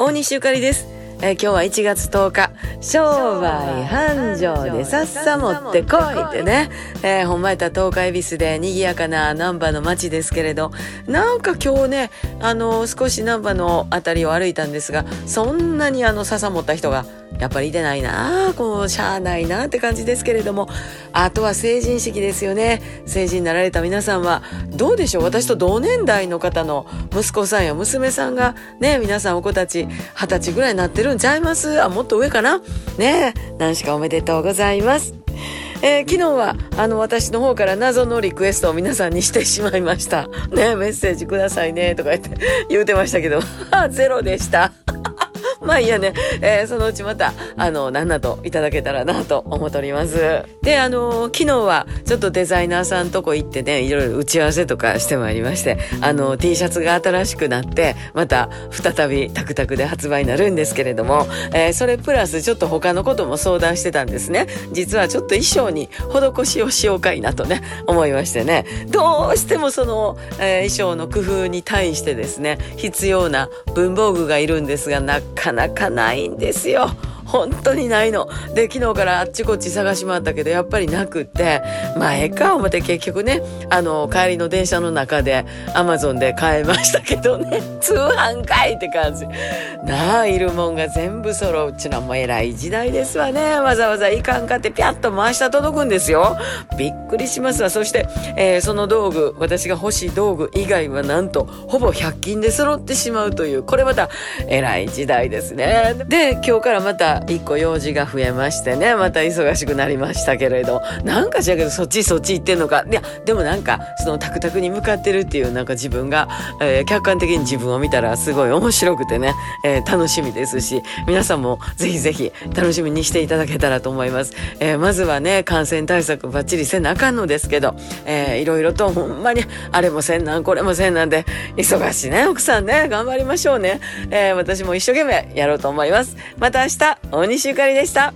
大西ゆかりです。えー今日は1月10日、商売繁盛でさっさ持ってこいってね、えー、ほんまやった東海ビスで賑やかな難波の街ですけれど、なんか今日ね、あの少し難波のあたりを歩いたんですが、そんなにあの笹持った人がやっぱりいてないなあこうしゃあないなって感じですけれども。あとは成人式ですよね。成人になられた皆さんはどうでしょう？私と同年代の方の息子さんや娘さんがね皆さんお子たち二十歳ぐらいになってるんちゃいます？あもっと上かな？ね何しかおめでとうございます？えー昨日はあの私の方から謎のリクエストを皆さんにしてしまいました。ねメッセージくださいねとか言って言うてましたけど、ゼロでした。まあいいやね、えーそのうちまた、あの、何などいただけたらなと思っております。で、あの、昨日はちょっとデザイナーさんとこ行ってね、いろいろ打ち合わせとかしてまいりまして、あの、T シャツが新しくなって、また再びタクタクで発売になるんですけれども、えーそれプラスちょっと他のことも相談してたんですね。実はちょっと衣装に施しをしようかいなとね、思いましてね、どうしてもその、えー衣装の工夫に対してですね、必要な文房具がいるんですが、なかなかないんですよ。本当にないの。で、昨日からあっちこっち探し回ったけど、やっぱりなくって、まあ、ええか思って結局ね、あの、帰りの電車の中で、アマゾンで買いましたけどね、通販かいって感じ。なあ、いるもんが全部揃うちゅうのもう偉い時代ですわね。わざわざいかんかってピャッと回した届くんですよ。びっくりしますわ。そして、えーその道具、私が欲しい道具以外はなんと、ほぼ100均で揃ってしまうという、これまた偉い時代ですね。で、今日からまた一個用事が増えましてね、また忙しくなりましたけれど、なんかしらけどそっちそっち行ってんのか。いや、でもなんか、そのタクタクに向かってるっていうなんか自分が、えー客観的に自分を見たらすごい面白くてね、えー楽しみですし、皆さんもぜひぜひ楽しみにしていただけたらと思います。えーまずはね、感染対策バッチリせなあかんのですけど、えーいろいろとほんまにあれもせんなん、これもせんなんで、忙しいね、奥さんね、頑張りましょうね。えー私も一生懸命やろうと思います。また明日、大西ゆかりでした。